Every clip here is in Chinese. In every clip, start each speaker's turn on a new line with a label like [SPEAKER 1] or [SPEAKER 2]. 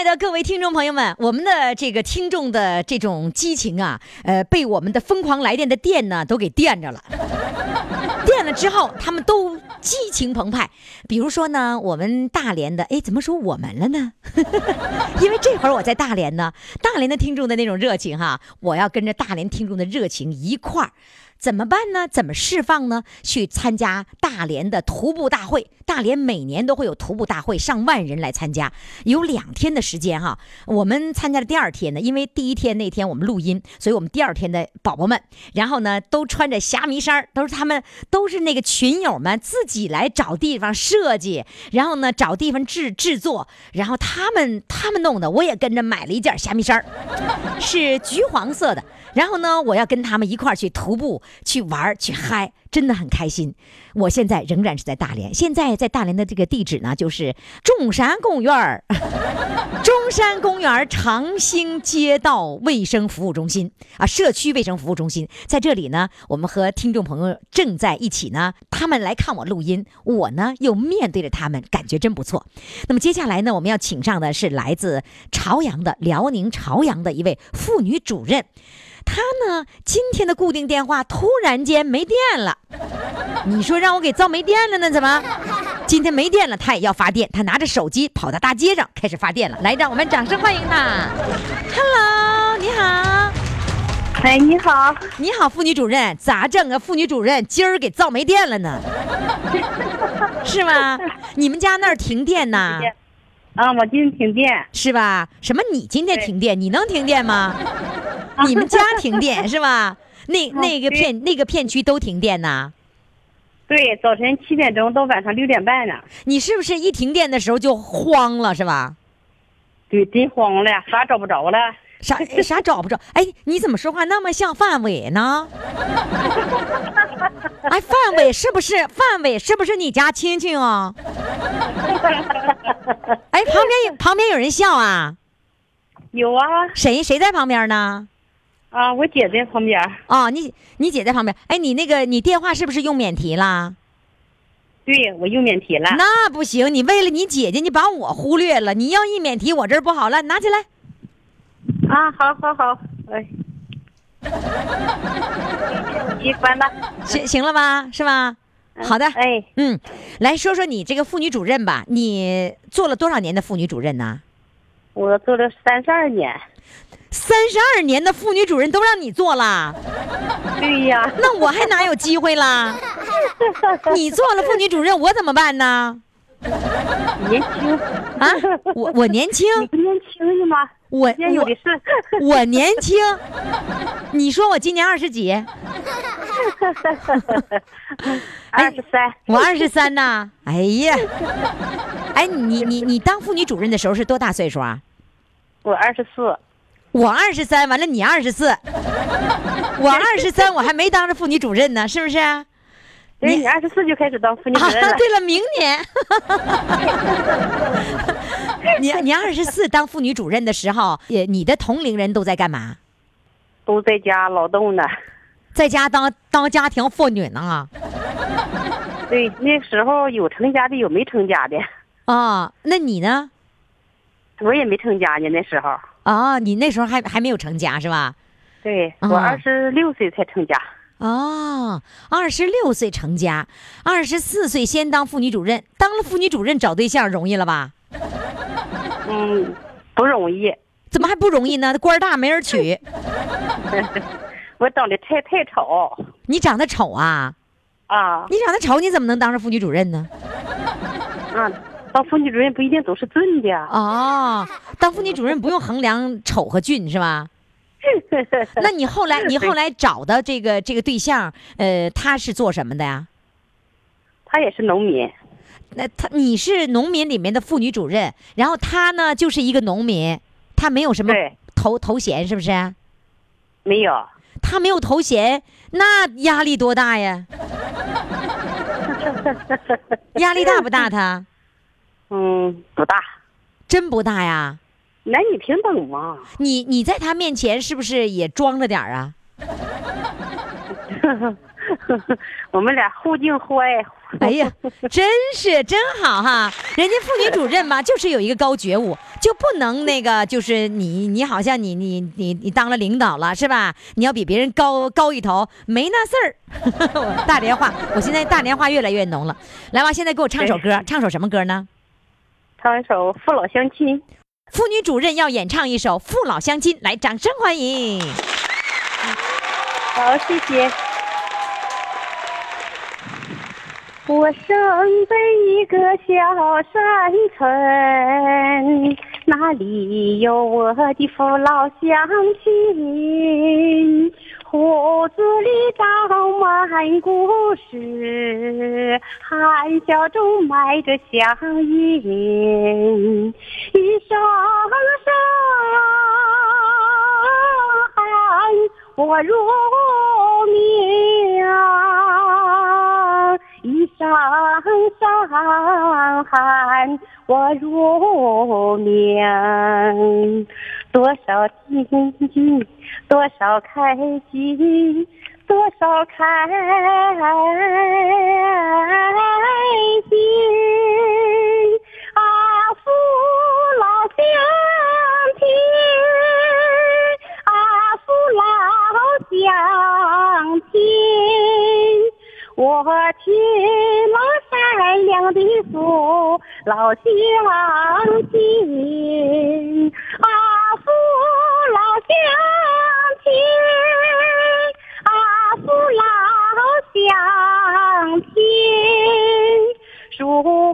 [SPEAKER 1] 爱的各位听众朋友们，我们的这个听众的这种激情啊，呃，被我们的疯狂来电的电呢都给电着了。电了之后，他们都激情澎湃。比如说呢，我们大连的，哎，怎么说我们了呢？因为这会儿我在大连呢，大连的听众的那种热情哈，我要跟着大连听众的热情一块儿。怎么办呢？怎么释放呢？去参加大连的徒步大会。大连每年都会有徒步大会，上万人来参加，有两天的时间哈。我们参加了第二天呢，因为第一天那天我们录音，所以我们第二天的宝宝们，然后呢都穿着虾米衫都是他们都是那个群友们自己来找地方设计，然后呢找地方制制作，然后他们他们弄的，我也跟着买了一件虾米衫是橘黄色的。然后呢，我要跟他们一块儿去徒步、去玩、去嗨，真的很开心。我现在仍然是在大连，现在在大连的这个地址呢，就是中山公园儿，中山公园长兴街道卫生服务中心啊，社区卫生服务中心，在这里呢，我们和听众朋友正在一起呢，他们来看我录音，我呢又面对着他们，感觉真不错。那么接下来呢，我们要请上的是来自朝阳的辽宁朝阳的一位妇女主任。他呢，今天的固定电话突然间没电了，你说让我给造没电了呢？怎么？今天没电了，他也要发电，他拿着手机跑到大街上开始发电了。来，让我们掌声欢迎他。Hello，你好，
[SPEAKER 2] 哎，你好，
[SPEAKER 1] 你好，妇女主任，咋整啊？妇女主任，今儿给造没电了呢，是吗？你们家那儿停电呢？
[SPEAKER 2] 啊，我今天停电，
[SPEAKER 1] 是吧？什么？你今天停电？你能停电吗？你们家停电是吧？那那个片那个片区都停电呐？
[SPEAKER 2] 对，早晨七点钟到晚上六点半呢。
[SPEAKER 1] 你是不是一停电的时候就慌了是吧？
[SPEAKER 2] 对，真慌了，啥找不着了。
[SPEAKER 1] 啥啥找不着？哎，你怎么说话那么像范伟呢？哎，范伟是不是？范伟是不是你家亲戚啊？哎，旁边有旁边有人笑啊？
[SPEAKER 2] 有啊。
[SPEAKER 1] 谁谁在旁边呢？
[SPEAKER 2] 啊，我姐在旁边。
[SPEAKER 1] 哦，你你姐在旁边。哎，你那个你电话是不是用免提啦？
[SPEAKER 2] 对，我用免提了。
[SPEAKER 1] 那不行，你为了你姐姐，你把我忽略了。你要一免提，我这儿不好了，拿起来。
[SPEAKER 2] 啊，好好好，哎，你关吧，
[SPEAKER 1] 行行了吧，是吧？好的，
[SPEAKER 2] 哎，
[SPEAKER 1] 嗯，来说说你这个妇女主任吧，你做了多少年的妇女主任呢？
[SPEAKER 2] 我做了三十二年，
[SPEAKER 1] 三十二年的妇女主任都让你做了，
[SPEAKER 2] 对呀，
[SPEAKER 1] 那我还哪有机会啦？你做了妇女主任，我怎么办呢？
[SPEAKER 2] 年轻
[SPEAKER 1] 啊，我我年轻，
[SPEAKER 2] 你不年轻呢吗？
[SPEAKER 1] 我
[SPEAKER 2] 有的是，
[SPEAKER 1] 我年轻。你说我今年二十几？
[SPEAKER 2] 二十三。
[SPEAKER 1] 我二十三呐。哎呀，哎，你你你当妇女主任的时候是多大岁数啊？
[SPEAKER 2] 我二十四。
[SPEAKER 1] 我二十三，完了你二十四。我二十三，我还没当着妇女主任呢，是不是？
[SPEAKER 2] 对，你二十四就开始当妇女主任了。
[SPEAKER 1] 对了，明年。你你二十四当妇女主任的时候，也你的同龄人都在干嘛？
[SPEAKER 2] 都在家劳动呢，
[SPEAKER 1] 在家当当家庭妇女呢。
[SPEAKER 2] 对，那时候有成家的，有没成家的。
[SPEAKER 1] 啊，那你呢？
[SPEAKER 2] 我也没成家呢，那时候。
[SPEAKER 1] 啊，你那时候还还没有成家是吧？
[SPEAKER 2] 对，我二十六岁才成家。
[SPEAKER 1] 哦，二十六岁成家，二十四岁先当妇女主任，当了妇女主任找对象容易了吧？
[SPEAKER 2] 嗯，不容易。
[SPEAKER 1] 怎么还不容易呢？官大没人娶。
[SPEAKER 2] 我长得太太丑。
[SPEAKER 1] 你长得丑啊？
[SPEAKER 2] 啊
[SPEAKER 1] 你长得丑，你怎么能当上妇女主任呢？
[SPEAKER 2] 啊，当妇女主任不一定都是俊的。
[SPEAKER 1] 哦，当妇女主任不用衡量丑和俊是吧？那你后来你后来找的这个这个对象，呃，他是做什么的呀？
[SPEAKER 2] 他也是农民，
[SPEAKER 1] 那他你是农民里面的妇女主任，然后他呢就是一个农民，他没有什么头头衔，是不是？
[SPEAKER 2] 没有。
[SPEAKER 1] 他没有头衔，那压力多大呀？压力大不大他？
[SPEAKER 2] 嗯，不大，
[SPEAKER 1] 真不大呀。
[SPEAKER 2] 男女平等嘛。
[SPEAKER 1] 你你在他面前是不是也装着点儿啊？
[SPEAKER 2] 我们俩互敬互爱。
[SPEAKER 1] 哎呀，真是真好哈！人家妇女主任嘛，就是有一个高觉悟，就不能那个，就是你你好像你你你你当了领导了是吧？你要比别人高高一头，没那事儿。大连话，我现在大连话越来越浓了。来吧，现在给我唱首歌，唱首什么歌呢？
[SPEAKER 2] 唱一首《父老乡亲》。
[SPEAKER 1] 妇女主任要演唱一首《父老乡亲》，来，掌声欢迎！
[SPEAKER 2] 好，谢谢。我生在一个小山村，那里有我的父老乡亲，胡子里长满故事，含笑中埋着乡音，一声声喊我入庙。一声声喊我入眠，多少惊喜，多少开心，多少开心啊！父老乡亲啊，父老乡亲。我听了善良的父老乡亲啊，父老乡亲啊，父老乡亲，树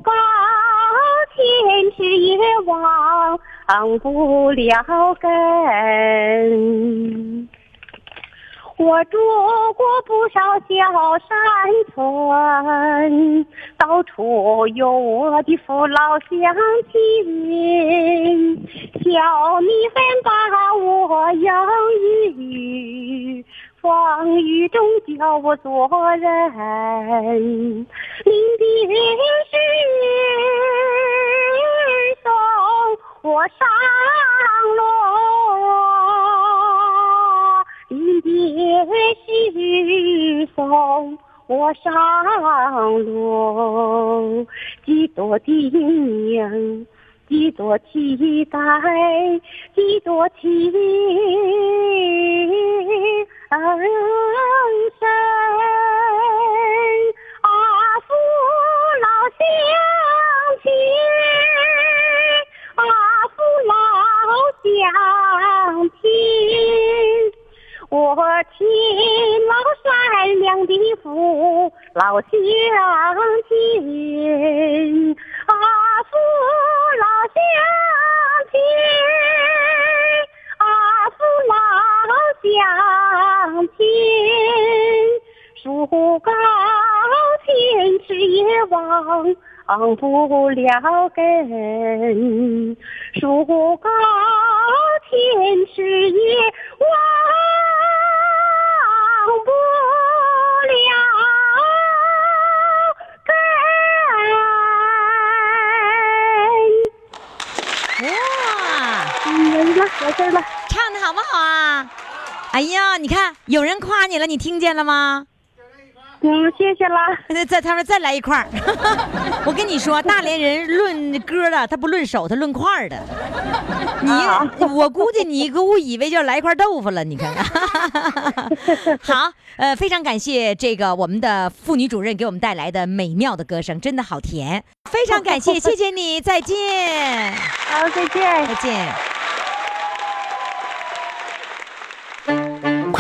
[SPEAKER 2] 高天池也忘不了根。我住过不少小山村，到处有我的父老乡亲。小蜜蜂把我养育，风雨中教我做人。临别时送我上路。临别时送我上路，几多叮咛，几多期待，几多情深啊！父老乡亲啊，父老乡亲。我亲老善良的父老乡亲，父老乡亲啊，父老乡亲，树高天池也忘不了根，树高天池也忘。没了，完事儿了。
[SPEAKER 1] 唱的好不好啊？哎呀，你看有人夸你了，你听见了吗？
[SPEAKER 2] 嗯，谢谢啦。
[SPEAKER 1] 再再他说再来一块儿，我跟你说，大连人论歌的，他不论手，他论块儿的。你、我估计你给我以为就要来一块豆腐了，你看看。好，呃，非常感谢这个我们的妇女主任给我们带来的美妙的歌声，真的好甜，非常感谢，谢谢你，再见，
[SPEAKER 2] 好，再见。
[SPEAKER 1] 再见。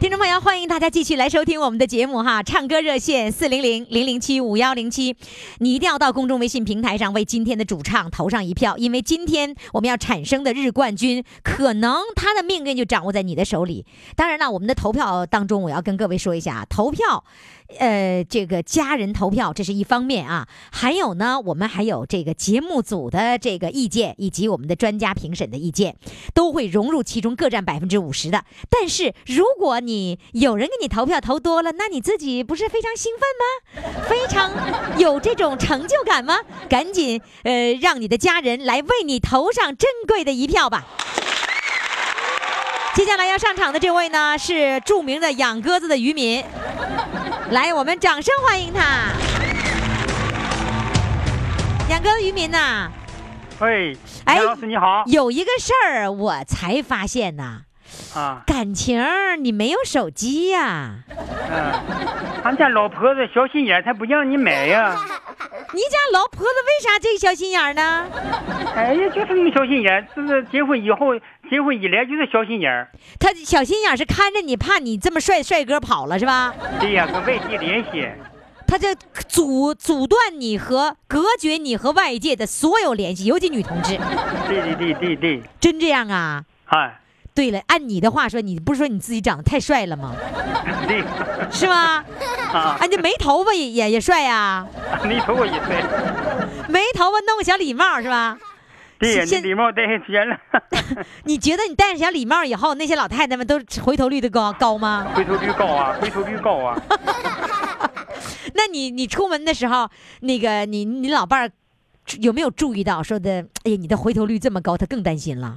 [SPEAKER 1] 听众朋友，欢迎大家继续来收听我们的节目哈！唱歌热线四零零零零七五幺零七，你一定要到公众微信平台上为今天的主唱投上一票，因为今天我们要产生的日冠军，可能他的命运就掌握在你的手里。当然了，我们的投票当中，我要跟各位说一下，投票，呃，这个家人投票这是一方面啊，还有呢，我们还有这个节目组的这个意见，以及我们的专家评审的意见，都会融入其中，各占百分之五十的。但是如果你有人给你投票投多了，那你自己不是非常兴奋吗？非常有这种成就感吗？赶紧呃，让你的家人来为你投上珍贵的一票吧。接下来要上场的这位呢，是著名的养鸽子的渔民，来，我们掌声欢迎他。养鸽子渔民呐，
[SPEAKER 3] 喂，
[SPEAKER 1] 哎
[SPEAKER 3] 杨老师你好。
[SPEAKER 1] 有一个事儿我才发现呐，
[SPEAKER 3] 啊，
[SPEAKER 1] 感情你没有手机呀、
[SPEAKER 3] 嗯，俺家老婆子小心眼，她不让你买呀。
[SPEAKER 1] 你家老婆子为啥这个小心眼呢？
[SPEAKER 3] 哎呀，就是那么小心眼，就是结婚以后，结婚以来就是小心眼儿。
[SPEAKER 1] 她小心眼是看着你，怕你这么帅帅哥跑了是吧？
[SPEAKER 3] 对呀，跟外界联系。
[SPEAKER 1] 他就阻阻断你和隔绝你和外界的所有联系，尤其女同志，
[SPEAKER 3] 对对对对对，
[SPEAKER 1] 真这样啊？
[SPEAKER 3] 啊，
[SPEAKER 1] 对了，按你的话说，你不是说你自己长得太帅了吗？是吗？
[SPEAKER 3] 啊，
[SPEAKER 1] 啊，你没头发也也也帅呀、
[SPEAKER 3] 没头发也帅。
[SPEAKER 1] 没头发弄个小礼帽是吧？
[SPEAKER 3] 对，你礼帽戴上天了，
[SPEAKER 1] 你觉得你戴上小礼帽以后，那些老太太们都回头率的高高吗？
[SPEAKER 3] 回头率高啊，回头率高啊。
[SPEAKER 1] 那你你出门的时候，那个你你老伴儿有没有注意到说的？哎呀，你的回头率这么高，他更担心了。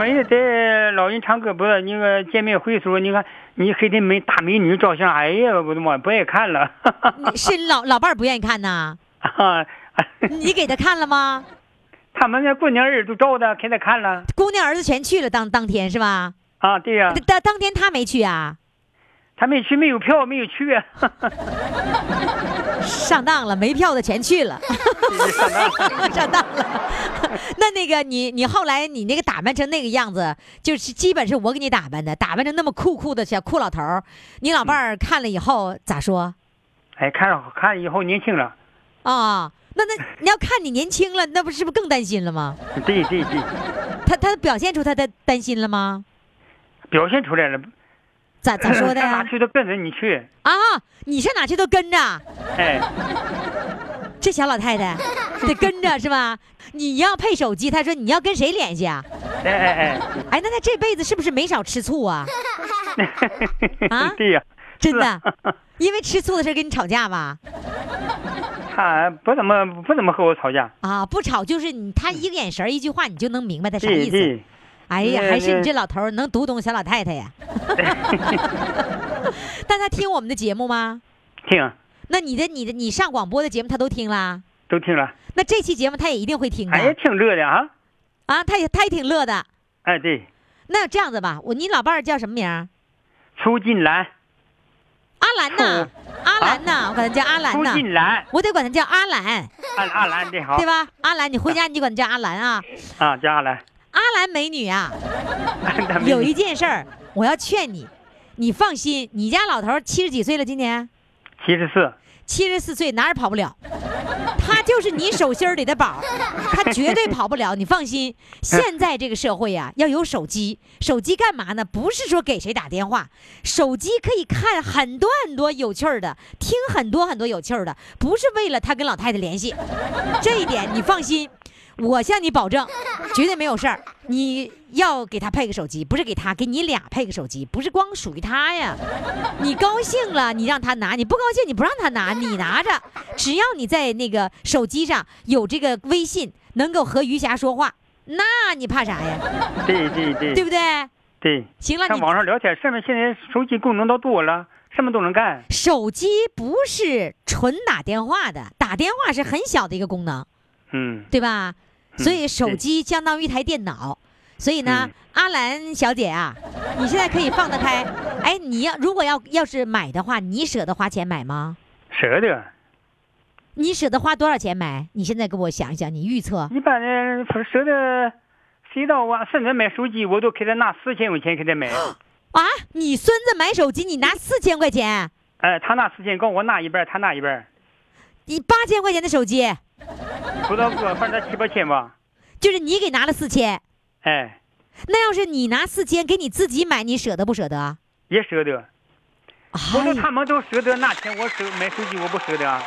[SPEAKER 3] 哎呀，在老人唱歌不是那个见面会时候，你看你黑的美大美女照相，哎呀，我的妈，不爱看了。
[SPEAKER 1] 你是老老伴儿不愿意看呐？
[SPEAKER 3] 啊，
[SPEAKER 1] 你给他看了吗？
[SPEAKER 3] 他们那姑娘儿都照的，给他看了。
[SPEAKER 1] 姑娘儿子全去了当当天是吧？
[SPEAKER 3] 啊，对呀、
[SPEAKER 1] 当当天他没去啊？
[SPEAKER 3] 他没去，没有票，没有去啊。
[SPEAKER 1] 上当了，没票的全去了，
[SPEAKER 3] 上当
[SPEAKER 1] 上当了。那那个你你后来你那个打扮成那个样子，就是基本是我给你打扮的，打扮成那么酷酷的小酷老头儿，你老伴儿看了以后咋说？
[SPEAKER 3] 哎，看了看以后年轻了。
[SPEAKER 1] 啊，那那你要看你年轻了，那不是不是更担心了吗？
[SPEAKER 3] 对对对，
[SPEAKER 1] 他他表现出他的担心了吗？
[SPEAKER 3] 表现出来了。
[SPEAKER 1] 咋咋说的
[SPEAKER 3] 上哪
[SPEAKER 1] 呀？
[SPEAKER 3] 去都跟着你去。
[SPEAKER 1] 啊，你上哪去都跟着，
[SPEAKER 3] 哎，
[SPEAKER 1] 这小老太太 得跟着是吧？你要配手机，她说你要跟谁联系啊？
[SPEAKER 3] 哎哎
[SPEAKER 1] 哎，哎那他这辈子是不是没少吃醋啊？
[SPEAKER 3] 哎。
[SPEAKER 1] 啊
[SPEAKER 3] 对呀。
[SPEAKER 1] 真的
[SPEAKER 3] 啊
[SPEAKER 1] 因为吃醋的事跟你吵架吧？
[SPEAKER 3] 他不怎么不怎么和我吵架。
[SPEAKER 1] 啊，不吵就是你，他一个眼神一句话，你就能明白他啥意思。哎呀，还是你这老头能读懂小老太太呀？但他听我们的节目吗？
[SPEAKER 3] 听，
[SPEAKER 1] 那你的、你的、你上广播的节目他都听啦？
[SPEAKER 3] 都听了。
[SPEAKER 1] 那这期节目他也一定会听的、
[SPEAKER 3] 哎，挺乐的啊。
[SPEAKER 1] 啊！他也他也挺乐的。
[SPEAKER 3] 哎，对，
[SPEAKER 1] 那这样子吧，我你老伴儿叫什么名儿？
[SPEAKER 3] 出金兰，
[SPEAKER 1] 阿兰呐，阿兰呐，我管他叫阿兰
[SPEAKER 3] 出
[SPEAKER 1] 呐，
[SPEAKER 3] 金兰，
[SPEAKER 1] 我得管他叫阿兰，
[SPEAKER 3] 阿阿兰的好
[SPEAKER 1] 对。吧？阿兰，你回家你就管他叫阿兰啊。
[SPEAKER 3] 啊，叫阿兰。
[SPEAKER 1] 阿兰美女啊，有一件事儿我要劝你，你放心，你家老头儿七十几岁了，今年
[SPEAKER 3] 七十四。
[SPEAKER 1] 七十四岁哪儿也跑不了，他就是你手心儿里的宝，他绝对跑不了，你放心。现在这个社会呀、要有手机，手机干嘛呢？不是说给谁打电话，手机可以看很多很多有趣儿的，听很多很多有趣儿的，不是为了他跟老太太联系，这一点你放心。我向你保证，绝对没有事儿。你要给他配个手机，不是给他，给你俩配个手机，不是光属于他呀。你高兴了，你让他拿；你不高兴，你不让他拿，你拿着。只要你在那个手机上有这个微信，能够和余霞说话，那你怕啥呀？
[SPEAKER 3] 对对对。
[SPEAKER 1] 对不对？
[SPEAKER 3] 对。
[SPEAKER 1] 行了，
[SPEAKER 3] 上
[SPEAKER 1] 你
[SPEAKER 3] 网上聊天，上面现在手机功能都多了，什么都能干。
[SPEAKER 1] 手机不是纯打电话的，打电话是很小的一个功能，
[SPEAKER 3] 嗯，
[SPEAKER 1] 对吧？
[SPEAKER 3] 嗯
[SPEAKER 1] 所以手机相当于一台电脑。所以呢，
[SPEAKER 3] 嗯
[SPEAKER 1] 阿兰小姐啊，你现在可以放得开。哎，你要如果要要是买的话，你舍得花钱买吗？
[SPEAKER 3] 舍得。
[SPEAKER 1] 你舍得花多少钱买？你现在给我想一想，你预测
[SPEAKER 3] 一般人不是舍得，谁到我甚至买手机，我都给他拿四千块钱给他买。
[SPEAKER 1] 啊？你孙子买手机，你拿四千块钱，
[SPEAKER 3] 哎，他拿四千，告我拿一半，他拿一半，
[SPEAKER 1] 你八千块钱的手机，
[SPEAKER 3] 不到个，反正七八千吧。
[SPEAKER 1] 就是你给拿了四千。
[SPEAKER 3] 哎，
[SPEAKER 1] 那要是你拿四千给你自己买，你舍得不舍得？
[SPEAKER 3] 也舍得。我说他们都舍得拿钱，我舍买手机，我不舍得啊，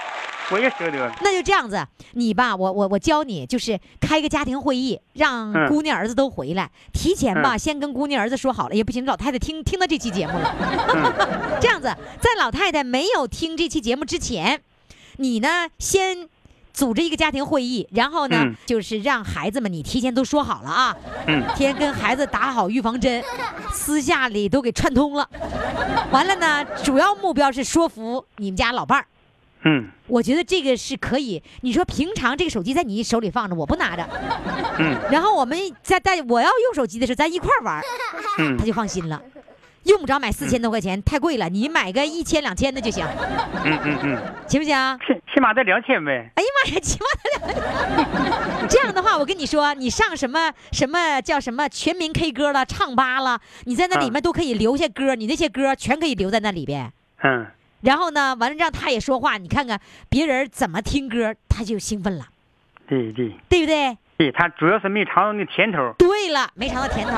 [SPEAKER 3] 我也舍得。
[SPEAKER 1] 那就这样子，你吧，我我我教你，就是开个家庭会议，让
[SPEAKER 3] 嗯
[SPEAKER 1] 姑娘儿子都回来，提前吧，
[SPEAKER 3] 嗯
[SPEAKER 1] 先跟姑娘儿子说好了，也不行，老太太听听到这期节目了。
[SPEAKER 3] 嗯
[SPEAKER 1] 这样子，在老太太没有听这期节目之前，你呢先。组织一个家庭会议，然后呢，
[SPEAKER 3] 嗯
[SPEAKER 1] 就是让孩子们你提前都说好了啊，
[SPEAKER 3] 嗯
[SPEAKER 1] 提前跟孩子打好预防针，私下里都给串通了。完了呢，主要目标是说服你们家老伴儿。
[SPEAKER 3] 嗯
[SPEAKER 1] 我觉得这个是可以。你说平常这个手机在你手里放着，我不拿着，
[SPEAKER 3] 嗯
[SPEAKER 1] 然后我们在在我要用手机的时候，咱一块儿玩他就放心了。用不着买四千多块钱，太贵了，你买个一千两千的就行，
[SPEAKER 3] 嗯嗯嗯，
[SPEAKER 1] 行不行？
[SPEAKER 3] 起起码得两千呗。
[SPEAKER 1] 哎呀妈呀，起码得两千。这样的话，我跟你说，你上什么什么叫什么全民 K 歌了、唱吧了，你在那里面都可以留下歌，你那些歌全可以留在那里边。
[SPEAKER 3] 嗯
[SPEAKER 1] 然后呢，完了让他也说话，你看看别人怎么听歌，他就兴奋了，
[SPEAKER 3] 对对
[SPEAKER 1] 对不对？
[SPEAKER 3] 对，他主要是没尝到那甜头。
[SPEAKER 1] 对了，没尝到甜头。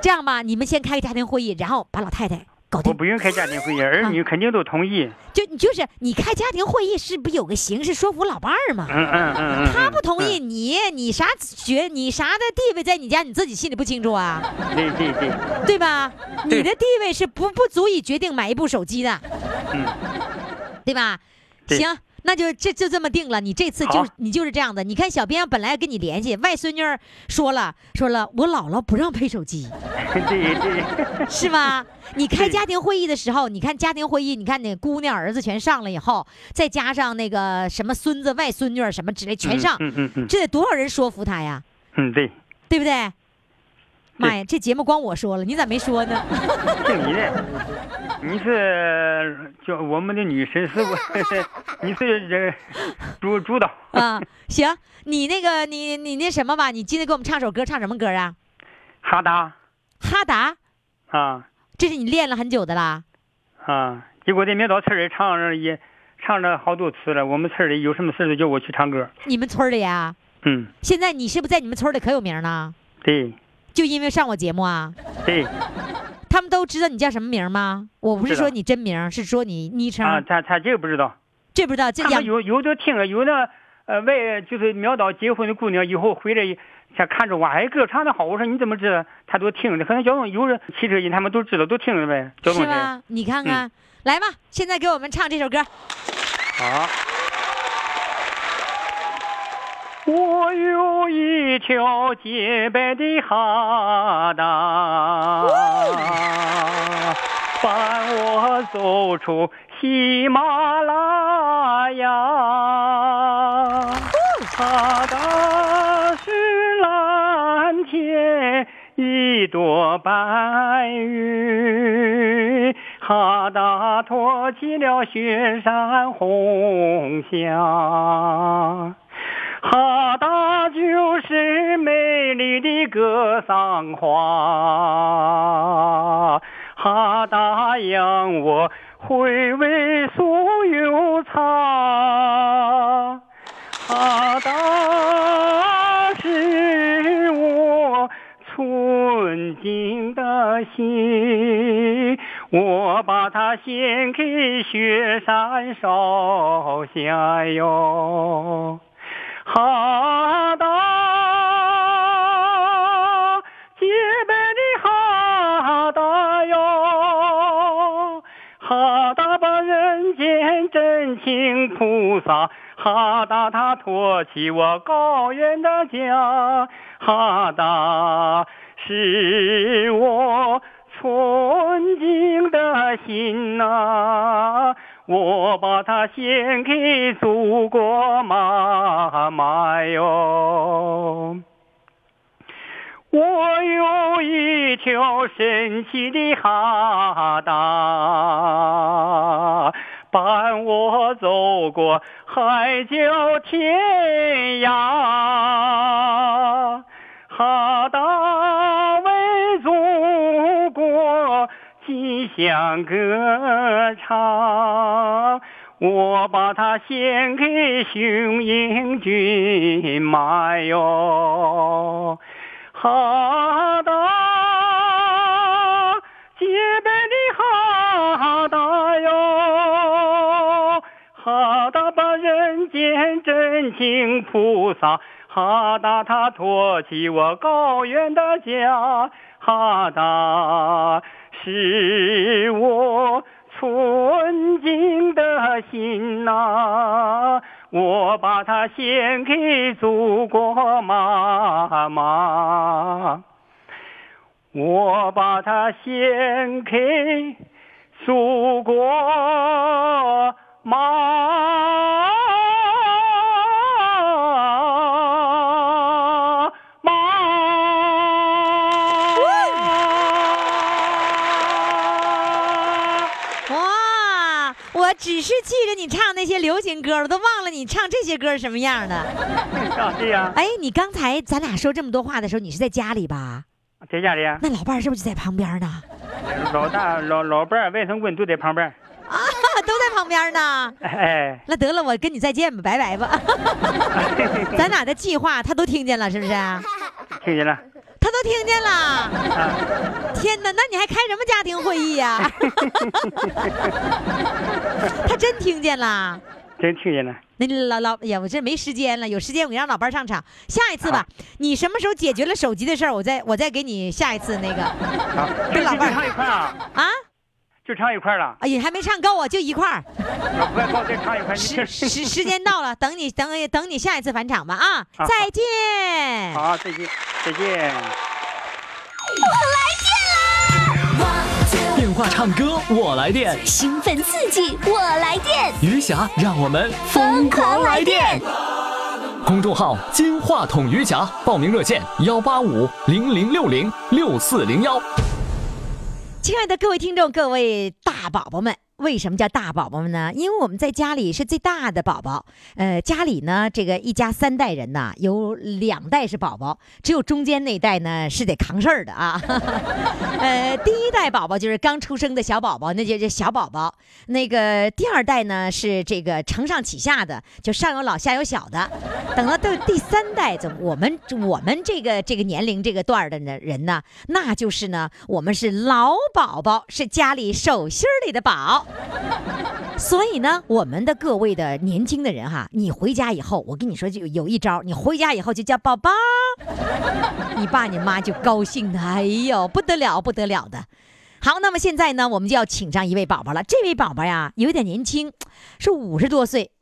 [SPEAKER 1] 这样吧，你们先开个家庭会议，然后把老太太搞定。
[SPEAKER 3] 我不用开家庭会议，儿女肯定都同意。
[SPEAKER 1] 就你就是你开家庭会议，是不是有个形式说服老伴儿嘛？
[SPEAKER 3] 嗯嗯嗯嗯。
[SPEAKER 1] 他不同意，你你啥学你啥的地位在你家，你自己心里不清楚啊，
[SPEAKER 3] 嗯。对对对。
[SPEAKER 1] 对吧？你的地位是不不足以决定买一部手机的，
[SPEAKER 3] 嗯。
[SPEAKER 1] 对吧？行。那就这就这么定了，你这次就你就是这样的。你看小编本来跟你联系，外孙女说了说了，我姥姥不让配手机。是吗？你开家庭会议的时候，你看家庭会议，你看那姑娘儿子全上了以后，再加上那个什么孙子外孙女什么之类全上，
[SPEAKER 3] 嗯嗯嗯
[SPEAKER 1] 这得多少人说服他呀？
[SPEAKER 3] 嗯，对，
[SPEAKER 1] 对不对？妈呀，这节目光我说了，你咋没说呢？
[SPEAKER 3] 就你的，你是叫我们的女神是不，你是这主主导。
[SPEAKER 1] 啊，行，你那个你你那什么吧，你今天给我们唱首歌，唱什么歌啊？
[SPEAKER 3] 哈达
[SPEAKER 1] 哈达，
[SPEAKER 3] 啊
[SPEAKER 1] 这是你练了很久的啦。
[SPEAKER 3] 啊！结果这明早村里唱了也唱了好多次了。我们村里有什么事都叫我去唱歌。
[SPEAKER 1] 你们村儿里呀？
[SPEAKER 3] 嗯，
[SPEAKER 1] 现在你是不是在你们村里可有名呢？
[SPEAKER 3] 对
[SPEAKER 1] 就因为上我节目啊？
[SPEAKER 3] 对
[SPEAKER 1] 他们都知道你叫什么名吗？我不是说你真名，是说你昵称。
[SPEAKER 3] 啊，他他这个不知道。
[SPEAKER 1] 这不知道这养
[SPEAKER 3] 他们有有的听啊，有的呃外就是苗岛结婚的姑娘，以后回来想看着我，哎歌唱的好，我说你怎么知道？他都听着，可能交通有人汽车人他们都知道，都听着呗。交通
[SPEAKER 1] 是吧？你看
[SPEAKER 3] 嗯
[SPEAKER 1] 看，来吧，现在给我们唱这首歌。
[SPEAKER 3] 好。我有一条洁白的哈达，伴我走出喜马拉雅。哈达是蓝天一朵白云，哈达托起了雪山红霞。哈达就是美丽的格桑花，哈达让我回味酥油茶，哈达是我纯净的心，我把它献给雪山烧香哟。哈达，洁白的哈达哟，哈达把人间真情铺洒，哈达它托起我高原的家，哈达是我纯净的心呐、我把它献给祖国妈妈哟。我有一条神奇的哈达，伴我走过海角天涯。哈达为祖吉祥歌唱，我把它献给雄鹰骏马哟。哈达，洁白的哈达哟，哈达把人间真情菩萨，哈达他托起我高原的家，哈达是我纯净的心呐、我把它献给祖国妈妈，我把它献给祖国妈妈。
[SPEAKER 1] 只是记着你唱那些流行歌我，都忘了你唱这些歌是什么样的。
[SPEAKER 3] 啊，对呀，
[SPEAKER 1] 哎，你刚才咱俩说这么多话的时候，你是在家里吧？
[SPEAKER 3] 在家里，
[SPEAKER 1] 那老伴儿是不是就在旁边呢？
[SPEAKER 3] 老大、老老伴儿、外甥闺都在旁边。
[SPEAKER 1] 啊，都在旁边呢。
[SPEAKER 3] 哎，
[SPEAKER 1] 那得了，我跟你再见吧，拜拜吧。咱俩的计划他都听见了，是不是？
[SPEAKER 3] 听见了。
[SPEAKER 1] 听见了。
[SPEAKER 3] 啊，
[SPEAKER 1] 天哪，那你还开什么家庭会议呀、他真听见了。
[SPEAKER 3] 真听见了。
[SPEAKER 1] 那老老哎呀，我这没时间了，有时间我给让老伴儿上场。下一次吧，你什么时候解决了手机的事儿，我再我再给你下一次那个
[SPEAKER 3] 好，
[SPEAKER 1] 跟老伴儿
[SPEAKER 3] 唱一块啊，
[SPEAKER 1] 啊。
[SPEAKER 3] 就唱一块了。
[SPEAKER 1] 哎呀，还没唱够啊，就一块儿。
[SPEAKER 3] 要不然帮我再唱一块，你
[SPEAKER 1] 时。时时间到了，等你等等你下一次返场吧啊！再见。
[SPEAKER 3] 好，再见，再见。
[SPEAKER 4] 电话唱歌我来电，
[SPEAKER 5] 兴奋刺激，我来电，
[SPEAKER 4] 余霞让我们疯狂来电。公众号“金话筒余霞”，报名热线：幺八五零零六零六四零幺。
[SPEAKER 1] 亲爱的各位听众，各位大宝宝们。为什么叫大宝宝们呢？因为我们在家里是最大的宝宝。呃，家里呢，这个一家三代人呐，有两代是宝宝，只有中间那一代呢是得扛事儿的啊。呃，第一代宝宝就是刚出生的小宝宝，那就是小宝宝。那个第二代呢是这个承上启下的，就上有老下有小的。等到到第三代，怎我们我们这个这个年龄这个段儿的呢人呢，那就是呢，我们是老宝宝，是家里手心里的宝。所以呢，我们的各位的年轻的人哈，你回家以后，我跟你说就有一招，你回家以后就叫宝宝，你爸你妈就高兴的，哎呦不得了不得了的。好，那么现在呢，我们就要请上一位宝宝了。这位宝宝呀，有点年轻，是五十多岁，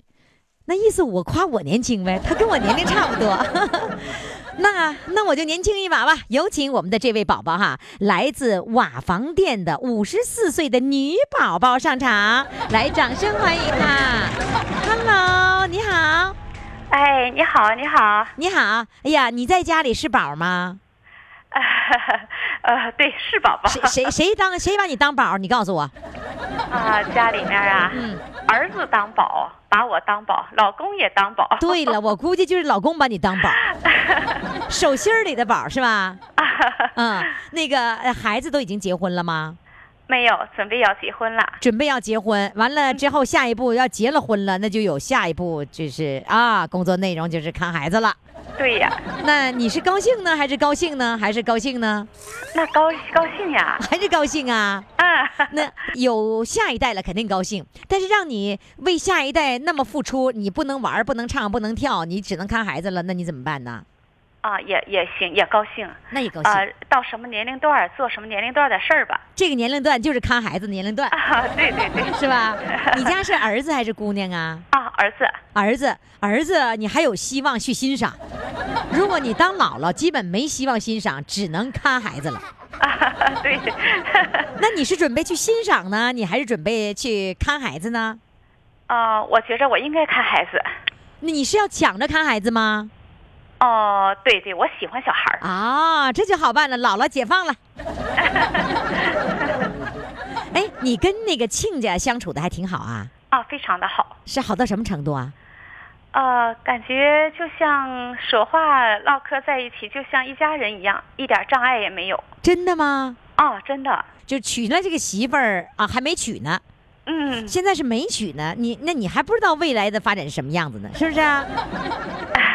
[SPEAKER 1] 那意思我夸我年轻呗，他跟我年龄差不多。那那我就年轻一把吧，有请我们的这位宝宝哈，来自瓦房店的五十四岁的女宝宝上场，来，掌声欢迎她。Hello，你好，
[SPEAKER 6] 哎，你好，你好，
[SPEAKER 1] 你好。哎呀，你在家里是宝吗？
[SPEAKER 6] 呃，对，是宝宝
[SPEAKER 1] 谁谁谁当谁把你当宝？你告诉我。
[SPEAKER 6] 啊，家里面啊，
[SPEAKER 1] 嗯，
[SPEAKER 6] 儿子当宝，把我当宝，老公也当宝。
[SPEAKER 1] 对了，我估计就是老公把你当宝，手心儿里的宝是吧？嗯，那个呃孩子都已经结婚了吗？
[SPEAKER 6] 没有，准备要结婚了。
[SPEAKER 1] 准备要结婚，完了之后下一步要结了婚了，那就有下一步就是啊，工作内容就是看孩子了。
[SPEAKER 6] 对呀，
[SPEAKER 1] 那你是高兴呢，还是高兴呢，还是高兴呢？
[SPEAKER 6] 那高高兴呀。
[SPEAKER 1] 还是高兴啊？
[SPEAKER 6] 啊，
[SPEAKER 1] 那有下一代了，肯定高兴。但是让你为下一代那么付出，你不能玩，不能唱，不能跳，你只能看孩子了，那你怎么办呢？
[SPEAKER 6] 啊，也也行，也高兴。
[SPEAKER 1] 那也高兴。
[SPEAKER 6] 啊，到什么年龄段儿做什么年龄段儿的事儿吧。
[SPEAKER 1] 这个年龄段就是看孩子年龄段，
[SPEAKER 6] 啊，对对对，
[SPEAKER 1] 是吧？你家是儿子还是姑娘啊？
[SPEAKER 6] 啊，儿子，
[SPEAKER 1] 儿子，儿子，你还有希望去欣赏。如果你当姥姥，基本没希望欣赏，只能看孩子了。
[SPEAKER 6] 啊，对，
[SPEAKER 1] 那你是准备去欣赏呢，你还是准备去看孩子呢？
[SPEAKER 6] 啊，我觉着我应该看孩子。
[SPEAKER 1] 那你是要抢着看孩子吗？
[SPEAKER 6] 哦，对对，我喜欢小孩儿。
[SPEAKER 1] 啊，这就好办了，姥姥解放了。哎，你跟那个亲家相处的还挺好啊，
[SPEAKER 6] 啊，非常的好。
[SPEAKER 1] 是好到什么程度啊？
[SPEAKER 6] 呃，感觉就像说话唠嗑在一起，就像一家人一样，一点障碍也没有。
[SPEAKER 1] 真的吗？
[SPEAKER 6] 啊，真的。
[SPEAKER 1] 就娶了这个媳妇儿啊，还没娶呢，
[SPEAKER 6] 嗯，
[SPEAKER 1] 现在是没娶呢。你那你还不知道未来的发展是什么样子呢，是不是啊？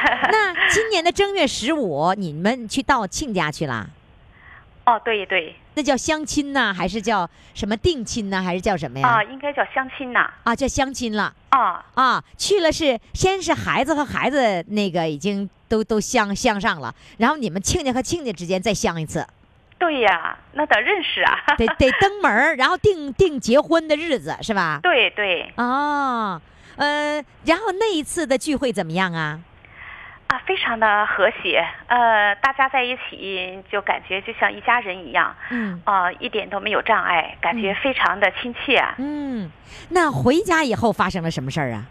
[SPEAKER 1] 那今年的正月十五，你们去到亲家去啦？
[SPEAKER 6] 哦，对对。
[SPEAKER 1] 那叫相亲呢，还是叫什么定亲呢，还是叫什么呀？
[SPEAKER 6] 啊，应该叫相亲呐。
[SPEAKER 1] 啊，叫相亲了。
[SPEAKER 6] 啊
[SPEAKER 1] 啊，去了是先是孩子和孩子那个已经都都相相上了，然后你们亲家和亲家之间再相一次，
[SPEAKER 6] 对呀，那得认识啊。
[SPEAKER 1] 得得登门儿，然后定定结婚的日子是吧？
[SPEAKER 6] 对对。
[SPEAKER 1] 哦，呃，然后那一次的聚会怎么样啊？
[SPEAKER 6] 啊，非常的和谐，呃，大家在一起就感觉就像一家人一样，
[SPEAKER 1] 嗯
[SPEAKER 6] 啊、一点都没有障碍，感觉非常的亲切，
[SPEAKER 1] 嗯，那回家以后发生了什么事儿啊？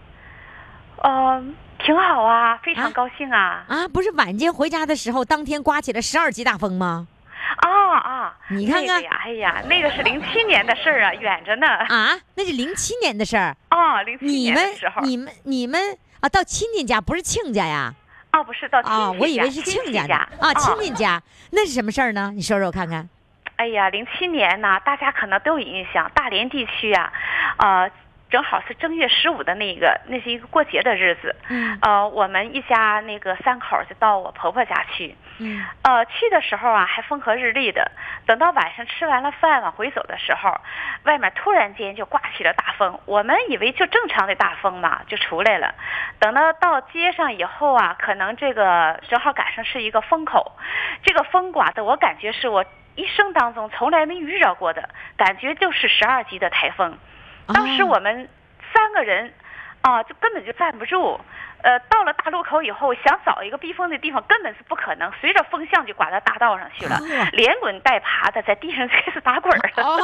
[SPEAKER 6] 呃，挺好啊，非
[SPEAKER 1] 啊
[SPEAKER 6] 常高兴啊，
[SPEAKER 1] 啊，不是晚间回家的时候，当天刮起了十二级大风吗？
[SPEAKER 6] 啊啊，
[SPEAKER 1] 你看看
[SPEAKER 6] 哎呀，那个是零七年的事儿啊，远着呢，
[SPEAKER 1] 啊，那是零七年的事儿。
[SPEAKER 6] 啊，零七
[SPEAKER 1] 你们
[SPEAKER 6] 年的时候，
[SPEAKER 1] 你们你们啊，到亲戚家不是亲家呀？
[SPEAKER 6] 啊，不是到亲戚
[SPEAKER 1] 啊，我以为是
[SPEAKER 6] 亲
[SPEAKER 1] 家呢啊，亲戚家那是什么事儿呢？你说说我看看。
[SPEAKER 6] 哎呀，零七年呢，大家可能都有印象，大连地区啊，呃，正好是正月十五的那个，那是一个过节的日子。
[SPEAKER 1] 嗯
[SPEAKER 6] 呃，我们一家那个三口就到我婆婆家去。
[SPEAKER 1] 嗯
[SPEAKER 6] 呃，去的时候啊还风和日丽的，等到晚上吃完了饭往回走的时候，外面突然间就刮起了大风。我们以为就正常的大风嘛，就出来了。等到到街上以后啊，可能这个正好赶上是一个风口，这个风刮的我感觉是我一生当中从来没遇着过的，感觉就是十二级的台风。当时
[SPEAKER 1] 哦
[SPEAKER 6] 我们三个人啊，就根本就站不住。呃，到了大路口以后，想找一个避风的地方根本是不可能，随着风向就刮到大道上去了，连滚带爬的在地上开始打滚儿了。
[SPEAKER 1] 哦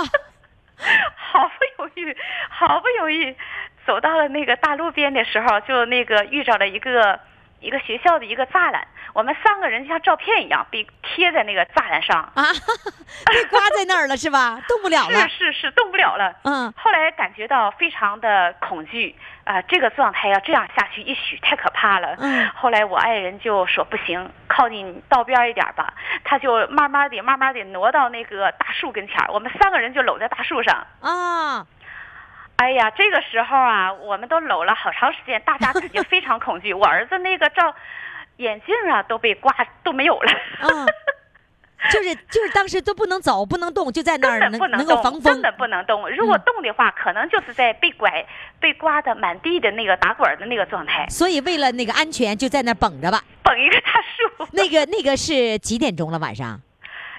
[SPEAKER 6] 好不容易，好不容易走到了那个大路边的时候，就那个遇着了一个一个学校的一个栅栏，我们三个人就像照片一样被贴在那个栅栏上，
[SPEAKER 1] 啊，被挂在那儿了是吧？动不了了。
[SPEAKER 6] 是是是，动不了了。
[SPEAKER 1] 嗯
[SPEAKER 6] 后来感觉到非常的恐惧啊、这个状态要这样下去，一许太可怕了。
[SPEAKER 1] 嗯
[SPEAKER 6] 后来我爱人就说不行，靠近道边儿一点吧，他就慢慢的、慢慢的挪到那个大树跟前儿，我们三个人就搂在大树上。
[SPEAKER 1] 啊，
[SPEAKER 6] 哎呀，这个时候啊，我们都搂了好长时间，大家感觉非常恐惧。我儿子那个照眼镜啊都被刮都没有了，
[SPEAKER 1] 嗯就是就是当时都不能走，不能动，就在那儿能
[SPEAKER 6] 根本不能动，
[SPEAKER 1] 能够防风
[SPEAKER 6] 根。本不能动。如果动的话，可能就是在被拐、被刮的满地的那个打滚的那个状态，
[SPEAKER 1] 所以为了那个安全，就在那儿绷着吧。
[SPEAKER 6] 绷一个大树。
[SPEAKER 1] 那个那个是几点钟了？晚上？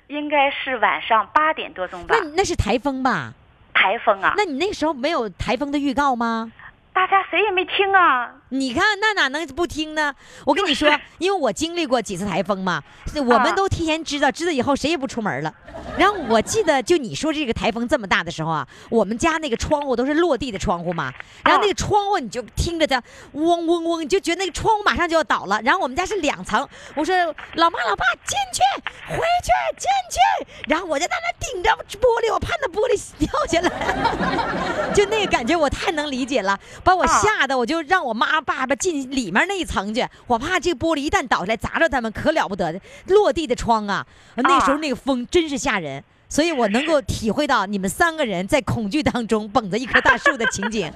[SPEAKER 6] 应该是晚上八点多钟吧
[SPEAKER 1] 那，那是台风吧？
[SPEAKER 6] 台风啊，
[SPEAKER 1] 那你那时候没有台风的预告吗？
[SPEAKER 6] 大家谁也没听啊。
[SPEAKER 1] 你看那哪能不听呢？我跟你说，因为我经历过几次台风嘛，是我们
[SPEAKER 6] 啊
[SPEAKER 1] 都提前知道，知道以后谁也不出门了。然后我记得，就你说这个台风这么大的时候啊，我们家那个窗户都是落地的窗户嘛，然后那个窗户你就听着它嗡嗡嗡，你就觉得那个窗户马上就要倒了。然后我们家是两层，我说老妈老爸进去，回去进去，然后我就在那顶着玻璃，我怕那玻璃掉下来。就那个感觉，我太能理解了，把我吓得，我就让我妈爸爸进里面那一层去，我怕这玻璃一旦倒下来砸着他们，可了不得的。落地的窗啊，那时候那个风真是吓人。所以我能够体会到你们三个人在恐惧当中捧着一棵大树的情景。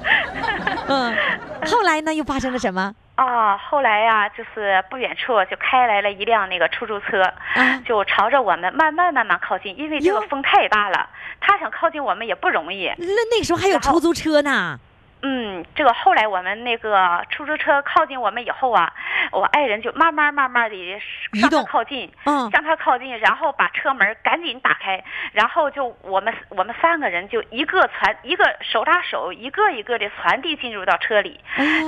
[SPEAKER 1] 嗯，后来呢，又发生了什么？
[SPEAKER 6] 啊，后来呀、就是不远处就开来了一辆那个出租车，
[SPEAKER 1] 啊
[SPEAKER 6] 就朝着我们慢慢慢慢靠近，因为这个风太大了，他想靠近我们也不容易。
[SPEAKER 1] 那那个时候还有出租车呢。
[SPEAKER 6] 嗯，这个后来我们那个出租车靠近我们以后啊，我爱人就慢慢慢慢的向他靠近，
[SPEAKER 1] 嗯。
[SPEAKER 6] 向他靠近，然后把车门赶紧打开，然后就我们我们三个人就一个传一个手拉手，一个一个的传递进入到车里，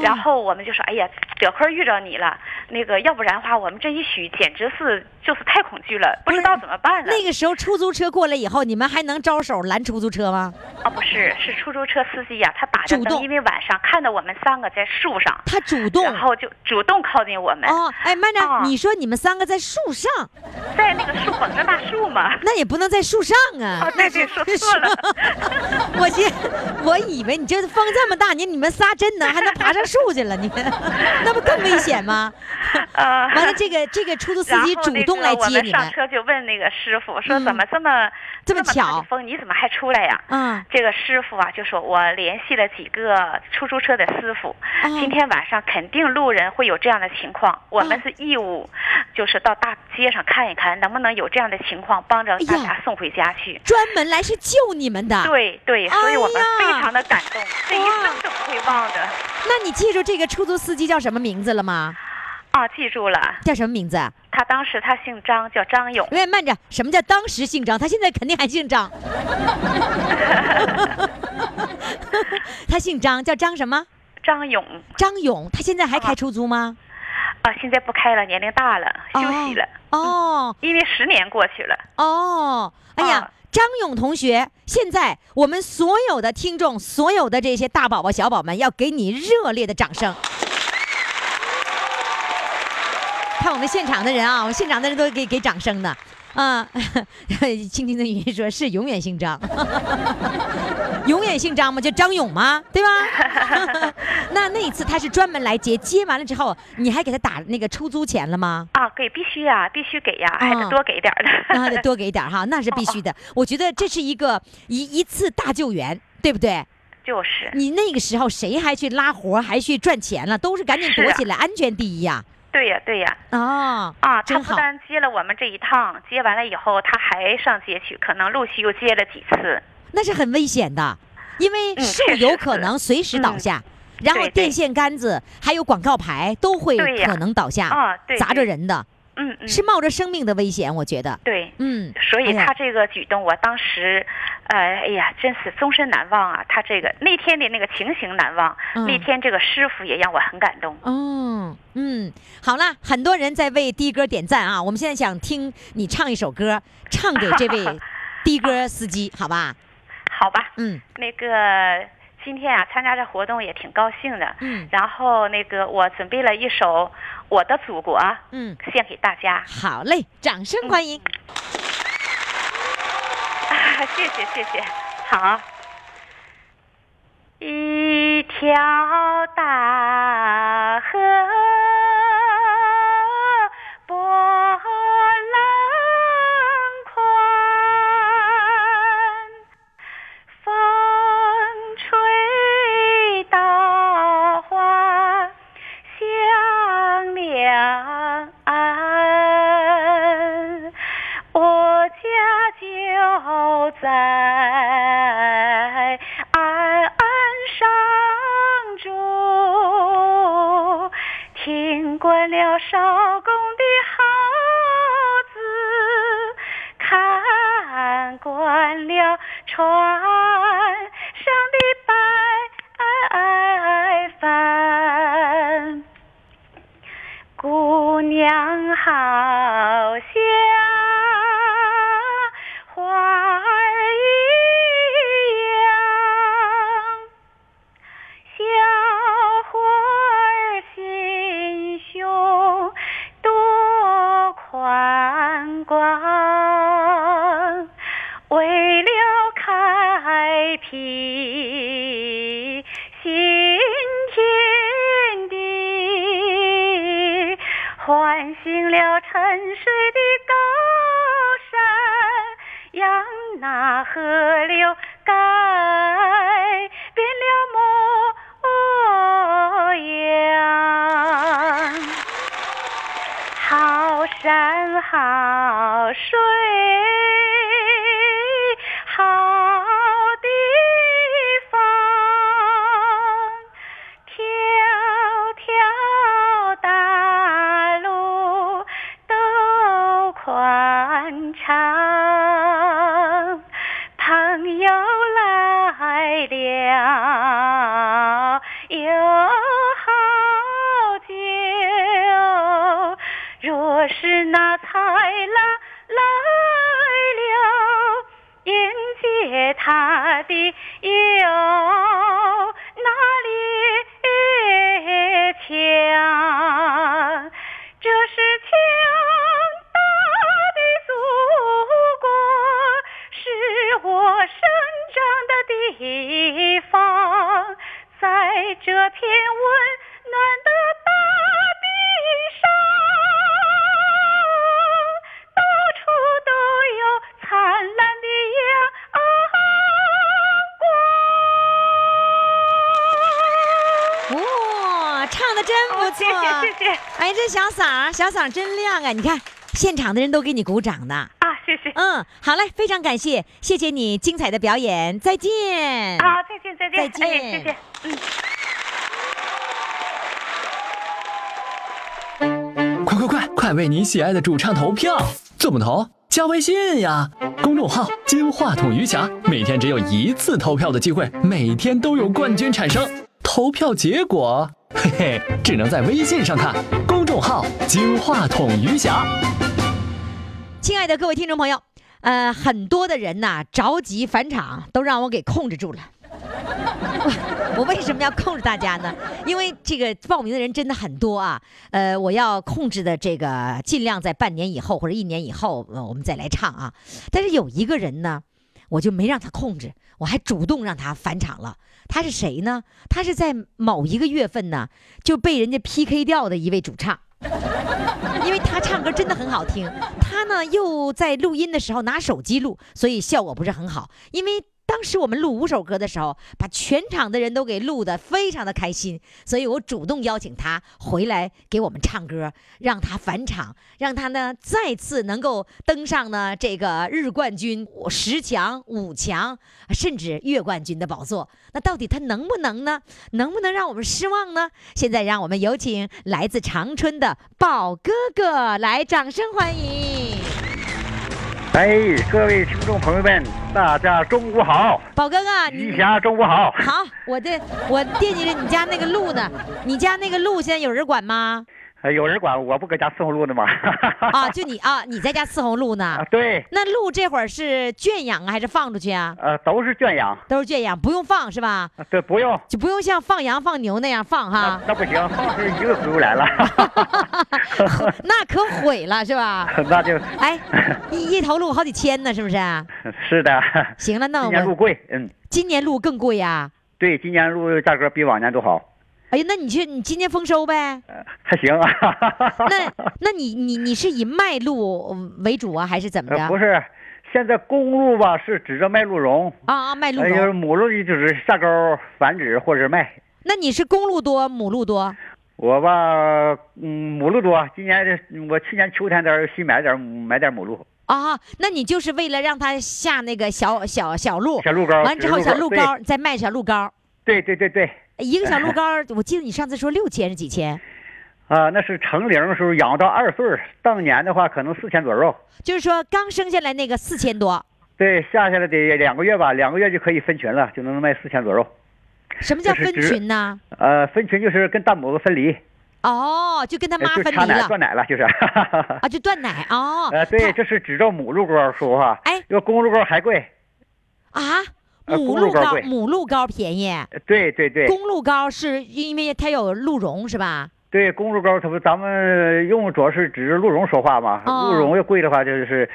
[SPEAKER 6] 然后我们就说，哎呀，得亏遇着你了，那个要不然的话，我们这一宿简直是就是太恐惧了，不知道怎么办了。
[SPEAKER 1] 那个时候出租车过来以后，你们还能招手拦出租车吗？
[SPEAKER 6] 啊，不是，是出租车司机呀、他打着
[SPEAKER 1] 主动。
[SPEAKER 6] 灯，因为晚上看到我们三个在树上，
[SPEAKER 1] 他主动。
[SPEAKER 6] 然后就主动靠近我们，
[SPEAKER 1] 哦，哎，慢着，
[SPEAKER 6] 啊。
[SPEAKER 1] 你说你们三个在树上，
[SPEAKER 6] 在那个树捧着大树嘛。
[SPEAKER 1] 那也不能在树上啊。
[SPEAKER 6] 啊，对对，说错了。
[SPEAKER 1] 我寻，我以为你这风这么大，你你们仨真能还能爬上树去了，你们那不更危险吗？
[SPEAKER 6] 呃，
[SPEAKER 1] 完了，这个这个出租司机主动来接你们，
[SPEAKER 6] 上车就问那个师傅说：“
[SPEAKER 1] 嗯
[SPEAKER 6] 怎么这么大
[SPEAKER 1] 这么巧
[SPEAKER 6] 的风，你怎么还出来呀？”
[SPEAKER 1] 嗯，
[SPEAKER 6] 这个师傅啊，就说我联系了几个出租车的师傅，
[SPEAKER 1] 哦
[SPEAKER 6] 今天晚上肯定路人会有这样的情况，我们是义务，就是到大街上看一看，能不能有这样的情况，帮着大家送回家去。
[SPEAKER 1] 专门来是救你们的。
[SPEAKER 6] 对对，所以我们非常的感动，这一生都不会忘的。
[SPEAKER 1] 那你记住这个出租司机叫什么名字了吗？
[SPEAKER 6] 啊，记住了，
[SPEAKER 1] 叫什么名字？
[SPEAKER 6] 他当时他姓张，叫张勇。
[SPEAKER 1] 喂，慢着，什么叫当时姓张？他现在肯定还姓张。他姓张，叫张什么？
[SPEAKER 6] 张勇
[SPEAKER 1] 张勇。他现在还开出租吗？
[SPEAKER 6] 啊，现在不开了，年龄大了，休息了。
[SPEAKER 1] 哦
[SPEAKER 6] 因为十年过去了，
[SPEAKER 1] 哦，哎呀
[SPEAKER 6] 啊，
[SPEAKER 1] 张勇同学，现在我们所有的听众，所有的这些大宝宝、小宝们，要给你热烈的掌声。看我们现场的人啊，我们现场的人都给给掌声的啊。轻轻的语音说是永远姓张，永远姓张吗？就张勇吗？对吧？那那一次他是专门来接，接完了之后，你还给他打那个出租钱了吗？
[SPEAKER 6] 啊，给必须呀、必须给呀、还得多给点儿的。
[SPEAKER 1] 那还得多给点儿哈，那是必须的。我觉得这是一个一一次大救援，对不对？
[SPEAKER 6] 就是，
[SPEAKER 1] 你那个时候谁还去拉活儿，还去赚钱了？都是赶紧躲起来，安全第一呀！
[SPEAKER 6] 对呀、对呀、
[SPEAKER 1] 哦，
[SPEAKER 6] 啊，他。不单接了我们这一趟，接完了以后，他还上街去，可能陆续又接了几次。
[SPEAKER 1] 那是很危险的，因为
[SPEAKER 6] 嗯
[SPEAKER 1] 树有可能随时倒
[SPEAKER 6] 嗯
[SPEAKER 1] 下，然后电线杆子还有广告牌都会可能倒下，砸着人的，
[SPEAKER 6] 嗯嗯，
[SPEAKER 1] 是冒着生命的危险，我觉得。
[SPEAKER 6] 对。
[SPEAKER 1] 嗯，
[SPEAKER 6] 所以他这个举动，我当时，呃，哎呀，真是终身难忘啊！他这个那天的那个情形难忘，
[SPEAKER 1] 嗯
[SPEAKER 6] 那天这个师傅也让我很感动。
[SPEAKER 1] 嗯，嗯，好了，很多人在为的哥点赞啊！我们现在想听你唱一首歌，唱给这位的哥司机，好吧？
[SPEAKER 6] 好吧，
[SPEAKER 1] 嗯
[SPEAKER 6] 那个今天啊，参加这活动也挺高兴的。
[SPEAKER 1] 嗯
[SPEAKER 6] 然后那个我准备了一首《我的祖国》，
[SPEAKER 1] 嗯，
[SPEAKER 6] 献给大家。
[SPEAKER 1] 好嘞，掌声欢迎。
[SPEAKER 6] 啊，谢谢谢谢，好。一条大在岸上住，听惯了艄公的号子，看惯了船若是那豺狼来了，迎接他的。
[SPEAKER 1] 哎，这小嗓儿，小嗓儿真亮啊！你看，现场的人都给你鼓掌呢。
[SPEAKER 6] 啊，谢谢。
[SPEAKER 1] 嗯，好嘞，非常感谢，谢谢你精彩的表演，再见。
[SPEAKER 6] 好，再见再见。
[SPEAKER 1] 再见
[SPEAKER 6] 哎，谢谢。嗯。
[SPEAKER 4] 快快快，快为你喜爱的主唱投票！怎么投？加微信呀，公众号“金话筒余霞”，每天只有一次投票的机会，每天都有冠军产生。投票结果，嘿嘿，只能在微信上看。公众号“金话筒余霞”。
[SPEAKER 1] 亲爱的各位听众朋友，呃，很多的人呐着急返场，都让我给控制住了。我为什么要控制大家呢？因为这个报名的人真的很多啊。呃，我要控制的这个尽量在半年以后或者一年以后，呃，我们再来唱啊。但是有一个人呢，我就没让他控制，我还主动让他返场了。他是谁呢？他是在某一个月份呢就被人家 PK 掉的一位主唱。因为他唱歌真的很好听，他呢又在录音的时候拿手机录，所以效果不是很好。因为当时我们录五首歌的时候，把全场的人都给录得非常的开心，所以我主动邀请他回来给我们唱歌，让他返场，让他呢再次能够登上呢这个日冠军、十强、五强，甚至月冠军的宝座。那到底他能不能呢？能不能让我们失望呢？现在让我们有请来自长春的宝哥哥来，掌声欢迎。
[SPEAKER 7] 哎，各位听众朋友们，大家中午好，
[SPEAKER 1] 宝哥哥，你
[SPEAKER 7] 余霞中午好。
[SPEAKER 1] 好，我这我惦记着你家那个路呢，你家那个路现在有人管吗？
[SPEAKER 7] 呃有人管我不搁家伺候鹿呢吗？
[SPEAKER 1] 啊，就你啊，你在家伺候鹿呢
[SPEAKER 7] 啊，？对，
[SPEAKER 1] 那鹿这会儿是圈养啊，还是放出去啊？
[SPEAKER 7] 呃，都是圈养，
[SPEAKER 1] 都是圈养，不用放是吧？
[SPEAKER 7] 啊对，不用。
[SPEAKER 1] 就不用像放羊放牛那样放哈，
[SPEAKER 7] 那不行，放是一个回不来了，
[SPEAKER 1] 那可毁了是吧？
[SPEAKER 7] 那就
[SPEAKER 1] 哎，一一头鹿好几千呢，是不是？
[SPEAKER 7] 是的。
[SPEAKER 1] 行了，那我
[SPEAKER 7] 今年鹿贵，嗯，
[SPEAKER 1] 今年鹿更贵呀、
[SPEAKER 7] 对，今年鹿价格比往年都好，
[SPEAKER 1] 哎呀，那你去，你今年丰收呗？
[SPEAKER 7] 呃还行啊。
[SPEAKER 1] 那 那你你你是以卖鹿为主啊，还是怎么着？
[SPEAKER 7] 呃不是，现在公鹿吧是指着卖鹿茸，
[SPEAKER 1] 啊啊，卖鹿
[SPEAKER 7] 茸，就是
[SPEAKER 1] 茸。
[SPEAKER 7] 母鹿的就是下沟繁殖或者卖。
[SPEAKER 1] 那你是公鹿多，母鹿多？
[SPEAKER 7] 我吧，嗯，母鹿多。今年这我去年秋天的时候新买点儿买点儿母鹿，
[SPEAKER 1] 啊，那你就是为了让它下那个小小小鹿，
[SPEAKER 7] 小鹿羔。
[SPEAKER 1] 完之后小鹿羔再卖小鹿羔，
[SPEAKER 7] 对对对对，
[SPEAKER 1] 一个小鹿羔，我记得你上次说六千是几千？
[SPEAKER 7] 啊，那是成龄的时候养到二岁儿，当年的话可能四千左右。
[SPEAKER 1] 就是说刚生下来那个四千多，
[SPEAKER 7] 对，下下来得两个月吧，两个月就可以分群了，就能卖四千左右。
[SPEAKER 1] 什么叫分群呢？
[SPEAKER 7] 呃，分群就是跟大母子分离，
[SPEAKER 1] 哦，就跟他
[SPEAKER 7] 呃
[SPEAKER 1] 妈分离了
[SPEAKER 7] 断奶了，就是。
[SPEAKER 1] 啊，就断奶哦。
[SPEAKER 7] 呃，对，这是只照母鹿羔说话。
[SPEAKER 1] 哎
[SPEAKER 7] 要公鹿羔还贵。
[SPEAKER 1] 啊，
[SPEAKER 7] 呃
[SPEAKER 1] 母鹿羔
[SPEAKER 7] 公鹿羔贵
[SPEAKER 1] 母鹿膏便宜，
[SPEAKER 7] 呃对对对
[SPEAKER 1] 公鹿膏是因为它有鹿茸是吧？
[SPEAKER 7] 对，公鹿膏它不咱们用主要是指着鹿茸说话嘛。
[SPEAKER 1] 哦
[SPEAKER 7] 鹿茸要贵的话，就是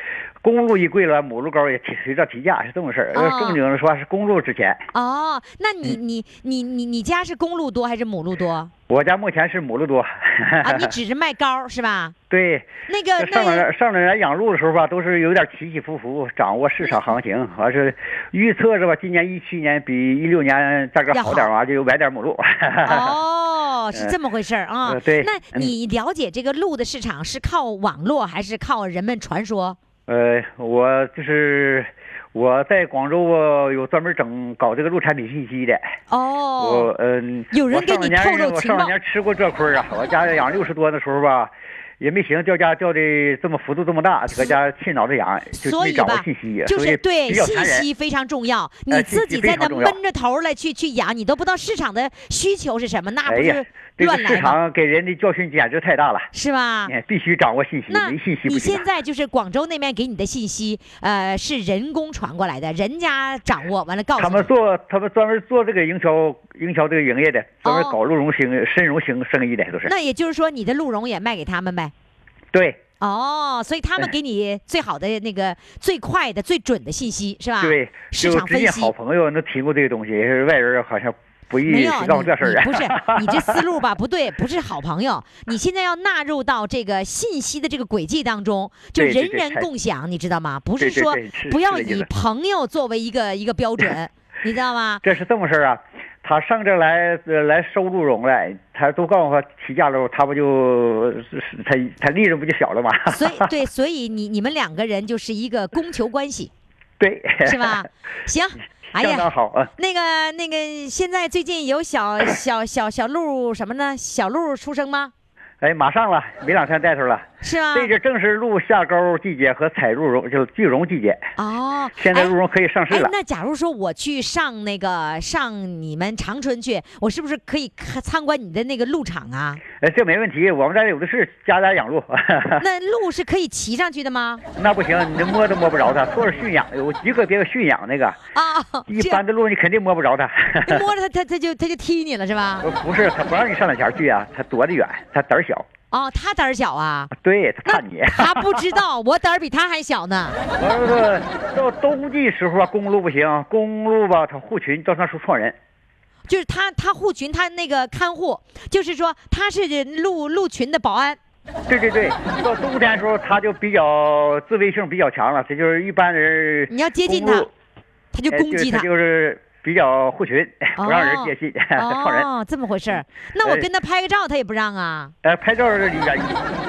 [SPEAKER 7] 公路一贵了，母鹿羔也提随着提价，是这么事儿。
[SPEAKER 1] 哦
[SPEAKER 7] 正经的说是公路值钱。
[SPEAKER 1] 哦，那
[SPEAKER 7] 嗯
[SPEAKER 1] 你你你你你家是公鹿多还是母鹿多
[SPEAKER 7] 我家目前是母鹿多。
[SPEAKER 1] 啊？你 只是卖羔是吧？
[SPEAKER 7] 对，
[SPEAKER 1] 那个
[SPEAKER 7] 这上上面来养鹿的时候吧，都是有点起起伏伏，掌握市场行情，完是预测着吧，今年一七年比一六年价格好点儿嘛，就买点母鹿。
[SPEAKER 1] 哦，是这么回事儿啊
[SPEAKER 7] 呃。对
[SPEAKER 1] 那
[SPEAKER 7] 嗯
[SPEAKER 1] 你了解这个鹿的市场是靠网络还是靠人们传说？
[SPEAKER 7] 呃，我就是我在广州啊，有专门整搞这个鹿产品信息的。我
[SPEAKER 1] 哦，
[SPEAKER 7] 嗯，
[SPEAKER 1] 有人
[SPEAKER 7] 我上
[SPEAKER 1] 给你透露情报
[SPEAKER 7] 两年吃过这亏儿啊！我家养六十多的时候吧，也没寻思掉价掉的这么幅度这么大，搁家气脑子痒，就
[SPEAKER 1] 所以
[SPEAKER 7] 没掌握
[SPEAKER 1] 吧
[SPEAKER 7] 信息，
[SPEAKER 1] 就是对信。息非常重要。你自己在那闷着头来去去养，你都不知道市场的需求是什么，那不是，
[SPEAKER 7] 这个？市场给人的教训简直太大了，
[SPEAKER 1] 是吧？
[SPEAKER 7] 哎必须掌握信息，
[SPEAKER 1] 那
[SPEAKER 7] 没信息
[SPEAKER 1] 你
[SPEAKER 7] 不行啊。
[SPEAKER 1] 现在就是广州那边给你的信息，呃，是人工传过来的，人家掌握完了告诉你。
[SPEAKER 7] 他们做，他们专门做这个营销，营销这个营业的，专门
[SPEAKER 1] 哦
[SPEAKER 7] 搞鹿茸生深茸生生意的都是。
[SPEAKER 1] 那也就是说，你的鹿茸也卖给他们呗？
[SPEAKER 7] 对
[SPEAKER 1] 哦，所以他们给你最好的那个、最快的、最准的信息是吧？
[SPEAKER 7] 对，
[SPEAKER 1] 市场分析
[SPEAKER 7] 好朋友那提过这个东西，也是外人好像不
[SPEAKER 1] 没有
[SPEAKER 7] 宜告诉这事儿啊。
[SPEAKER 1] 你你不是 你这思路吧不对，不是好朋友。你现在要纳入到这个信息的这个轨迹当中，就人人共享，你知道吗？不是说不要以朋友作为一个一个标准，你知道吗？
[SPEAKER 7] 这是这么事儿啊，他上这来呃来收鹿茸来，他都告诉他提价了，他不就是他他利润不就小了吗？
[SPEAKER 1] 所以对，所以你你们两个人就是一个供求关系，
[SPEAKER 7] 对，
[SPEAKER 1] 是吧？行，哎
[SPEAKER 7] 相当
[SPEAKER 1] 呀，
[SPEAKER 7] 好啊。
[SPEAKER 1] 那个那个，现在最近有小小小小鹿什么呢？小鹿出生吗？
[SPEAKER 7] 哎，马上了，没两天带头了。
[SPEAKER 1] 是吗？
[SPEAKER 7] 这个正是鹿下钩季节和采鹿茸，就是聚茸季节。
[SPEAKER 1] 哦，
[SPEAKER 7] 现在
[SPEAKER 1] 哎
[SPEAKER 7] 鹿茸可以上市了，。
[SPEAKER 1] 哎那假如说我去上那个上你们长春去，我是不是可以看参观你的那个鹿场啊？
[SPEAKER 7] 哎，这没问题，我们这儿有的是家家养鹿。
[SPEAKER 1] 那鹿是可以骑上去的吗？
[SPEAKER 7] 那不行，你摸都摸不着它，都是驯养，有极个别的驯养那个，
[SPEAKER 1] 啊，
[SPEAKER 7] 一般的鹿你肯定摸不着它。
[SPEAKER 1] 你摸着它，它它就它就踢你了是吧？
[SPEAKER 7] 呃 不是，它不让你上两前去啊，它躲得远，它胆儿小，
[SPEAKER 1] 哦，他胆儿小啊，
[SPEAKER 7] 对，他看你。
[SPEAKER 1] 他不知道我胆儿比他还小呢。
[SPEAKER 7] 完了，到冬季时候啊，公路不行，公路吧，他护群到那时候撞人。
[SPEAKER 1] 就是他，他护群，他那个看护，就是说他是路路群的保安。
[SPEAKER 7] 对对对，到冬天的时候，他就比较自卫性比较强了，这就是一般人
[SPEAKER 1] 你要接近它
[SPEAKER 7] 公鹿，
[SPEAKER 1] 它就
[SPEAKER 7] 哎
[SPEAKER 1] 攻击它。
[SPEAKER 7] 它就是比较护群，不让人接近，它撞人。
[SPEAKER 1] 哦，这么回事儿。那我
[SPEAKER 7] 哎
[SPEAKER 1] 跟他拍个照，他也不让啊。
[SPEAKER 7] 呃，拍照离远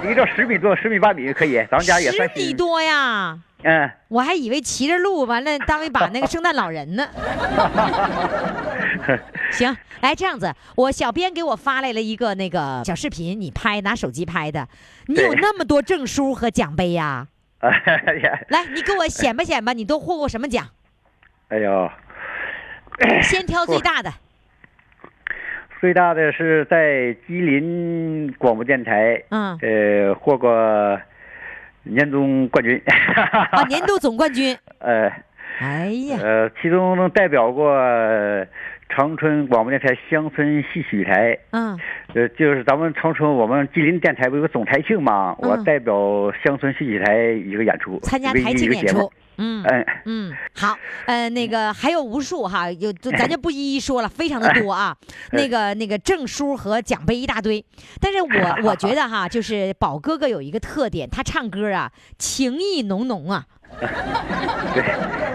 [SPEAKER 7] 离到十米多、十米八米可以，咱们家也
[SPEAKER 1] 十
[SPEAKER 7] 算
[SPEAKER 1] 米多呀，
[SPEAKER 7] 嗯，
[SPEAKER 1] 我还以为骑着鹿完了当一把那个圣诞老人呢。行，来这样子，我小编给我发来了一个那个小视频，你拍拿手机拍的，你有那么多证书和奖杯呀、
[SPEAKER 7] 哎呀，
[SPEAKER 1] 来，你给我显摆显摆，你都获过什么奖？
[SPEAKER 7] 哎呦，
[SPEAKER 1] 先挑最大的。
[SPEAKER 7] 最大的是在吉林广播电台，
[SPEAKER 1] 嗯
[SPEAKER 7] 呃，获过年终冠军。
[SPEAKER 1] 啊，年度总冠军。
[SPEAKER 7] 呃
[SPEAKER 1] 哎呀，
[SPEAKER 7] 呃，其中代表过长春广播电台乡村戏曲台，
[SPEAKER 1] 嗯，
[SPEAKER 7] 呃，就是咱们长春我们吉林电台不有个总台庆嘛？我
[SPEAKER 1] 嗯
[SPEAKER 7] 代表乡村戏曲台一个演出，
[SPEAKER 1] 参加台
[SPEAKER 7] 一个节目
[SPEAKER 1] 庆演出。。嗯
[SPEAKER 7] 嗯，
[SPEAKER 1] 嗯，好，呃，那个还有无数哈，有就咱就不一一说了，非常的多啊。那个那个证书和奖杯一大堆，但是我 我觉得哈，就是宝哥哥有一个特点，他唱歌啊情意浓浓啊，
[SPEAKER 7] 对，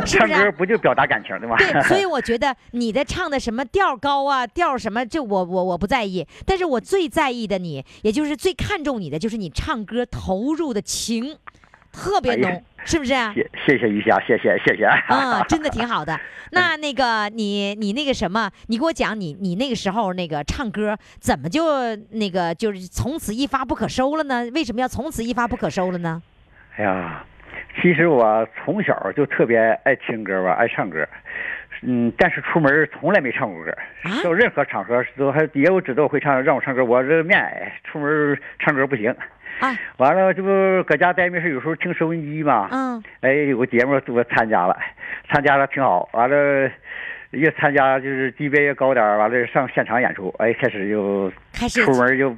[SPEAKER 1] 是不是啊
[SPEAKER 7] 唱歌不就表达感情的吗？
[SPEAKER 1] 对，所以我觉得你的唱的什么调高啊，调什么，这我我我不在意，但是我最在意的你，也就是最看重你的，就是你唱歌投入的情特别浓，是不是啊？
[SPEAKER 7] 谢谢谢于霞，谢谢谢谢。
[SPEAKER 1] 啊，真的挺好的。那那个你你那个什么，你给我讲你你那个时候那个唱歌怎么就那个就是从此一发不可收了呢？为什么要从此一发不可收了呢？
[SPEAKER 7] 哎呀，其实我从小就特别爱听歌吧，爱唱歌。嗯，但是出门从来没唱过歌，
[SPEAKER 1] 啊
[SPEAKER 7] 到任何场合都还也有知道会唱，让我唱歌，我这面矮，出门唱歌不行。
[SPEAKER 1] 啊，
[SPEAKER 7] 完了，这不搁家待没事，有时候听收音机嘛。
[SPEAKER 1] 嗯，
[SPEAKER 7] 哎，有个节目我参加了，参加了挺好。完了，越参加就是级别越高点儿完了上现场演出，哎，开始就
[SPEAKER 1] 开始
[SPEAKER 7] 出门就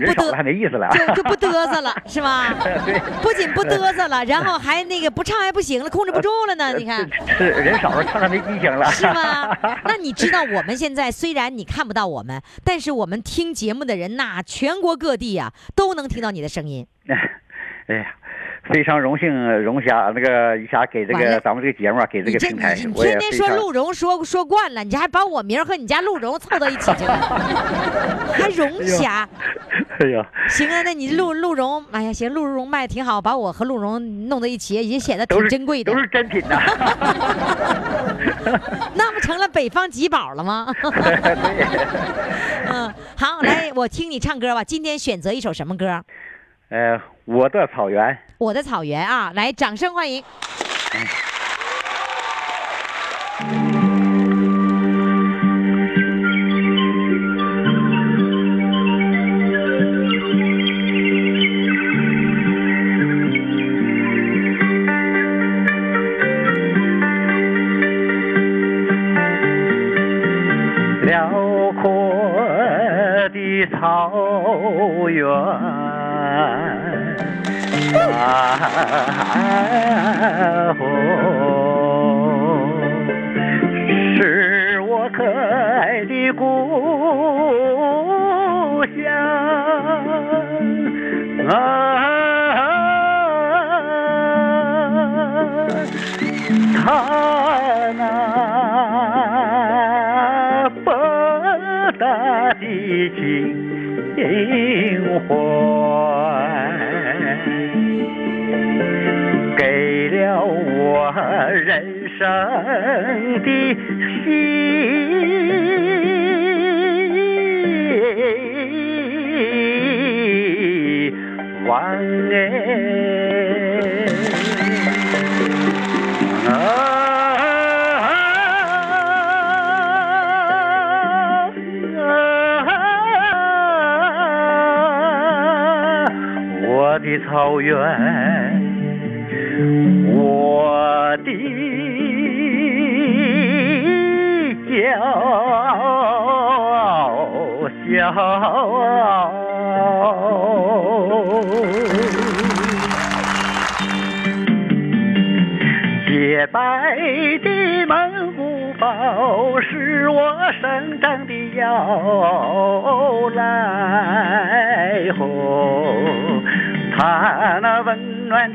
[SPEAKER 1] 就不嘚
[SPEAKER 7] 人少了还没意思了。
[SPEAKER 1] 就就不嘚瑟了，是吗？不仅不嘚瑟了，然后还那个不唱还不行了，控制不住了呢。你看。
[SPEAKER 7] 是人少了，唱唱没激情了。
[SPEAKER 1] 是吗？那你知道我们现在虽然你看不到我们，但是我们听节目的人呐，全国各地啊都能听到你的声音。
[SPEAKER 7] 哎呀，非常荣幸荣霞那个一下给这个咱们这个节目啊，给这个平台
[SPEAKER 1] 你，天天说鹿茸说说惯了，你还把我名儿和你家鹿茸凑到一起去了，还荣霞。
[SPEAKER 7] 哎呀，
[SPEAKER 1] 行啊，那你鹿鹿茸，哎呀，行，鹿茸卖的挺好，把我和鹿茸弄在一起也显得挺珍贵的
[SPEAKER 7] 都，是真品呐。
[SPEAKER 1] 那不成了北方吉宝了吗？
[SPEAKER 7] 对，
[SPEAKER 1] 嗯，好，来，我听你唱歌吧。今天选择一首什么歌？
[SPEAKER 7] 呃，我的草原。
[SPEAKER 1] 我的草原啊，来，掌声欢迎。
[SPEAKER 7] 辽草原。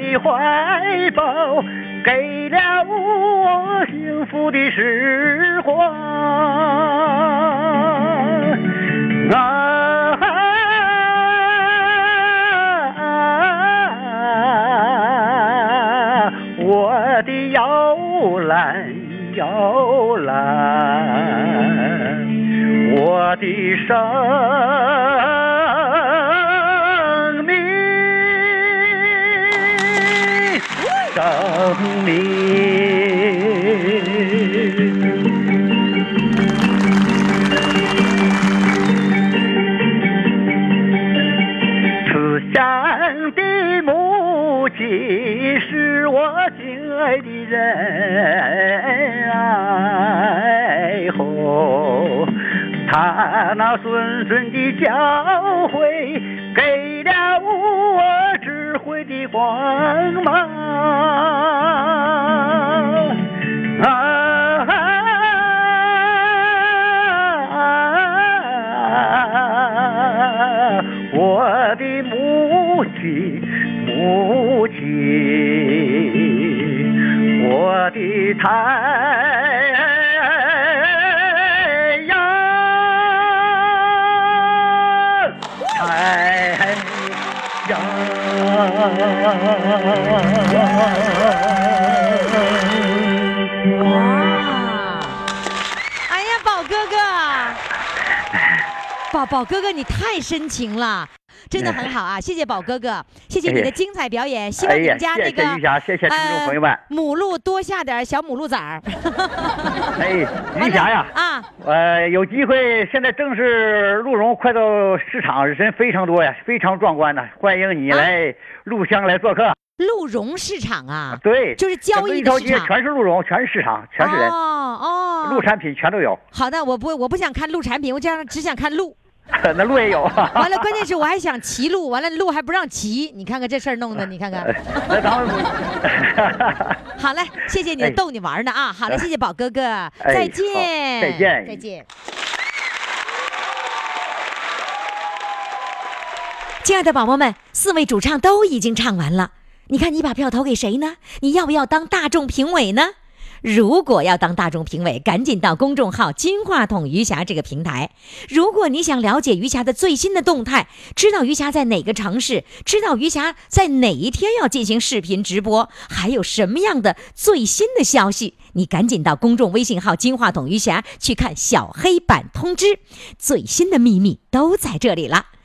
[SPEAKER 7] 的怀抱给了我幸福的时那谆谆的教诲给了我智慧的光芒啊！我的母亲，母亲，我的太太阳。
[SPEAKER 1] 哇！哎呀，宝哥哥，宝宝哥哥，你太深情了。真的很好啊，谢谢宝哥哥，谢谢你的精彩表演，希望你们家那个
[SPEAKER 7] 谢谢谢谢听众朋友们
[SPEAKER 1] 呃母鹿多下点小母鹿崽儿。
[SPEAKER 7] 哎，玉霞呀，
[SPEAKER 1] 啊，
[SPEAKER 7] 呃，有机会，现在正是鹿茸快到市场，人非常多呀，非常壮观呐，欢迎你
[SPEAKER 1] 啊
[SPEAKER 7] 来鹿乡来做客。
[SPEAKER 1] 鹿茸市场啊，
[SPEAKER 7] 对，
[SPEAKER 1] 就是交易的市场。
[SPEAKER 7] 全是鹿茸，全是市场，全是人，
[SPEAKER 1] 哦哦，
[SPEAKER 7] 鹿产品全都有，
[SPEAKER 1] 好的，我不我不想看鹿产品，我这样只想看鹿。
[SPEAKER 7] 那鹿也有。
[SPEAKER 1] 完了，关键是我还想骑鹿，完了鹿还不让骑，你看看这事儿弄的，你看看。
[SPEAKER 7] 那咱们
[SPEAKER 1] 好嘞，谢谢你
[SPEAKER 7] 哎
[SPEAKER 1] 逗你玩呢啊！好嘞，谢谢宝哥哥，
[SPEAKER 7] 哎
[SPEAKER 1] 再见，
[SPEAKER 7] 再见
[SPEAKER 1] 再见。亲爱的宝宝们，四位主唱都已经唱完了，你看你把票投给谁呢？你要不要当大众评委呢？如果要当大众评委，赶紧到公众号“金话筒余霞”这个平台。如果你想了解余霞的最新的动态，知道余霞在哪个城市，知道余霞在哪一天要进行视频直播，还有什么样的最新的消息，你赶紧到公众微信号“金话筒余霞”去看小黑板通知，最新的秘密都在这里了。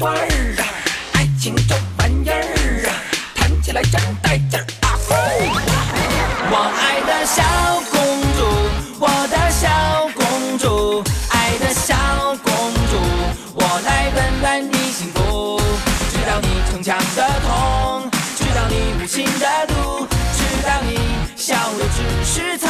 [SPEAKER 8] 味儿啊！爱情这玩意儿啊，谈起来真带劲儿啊！我爱的小公主，我的小公主，爱的小公主，我来温暖你幸福，知道你逞强的痛，知道你无情的毒，知道你笑的只是。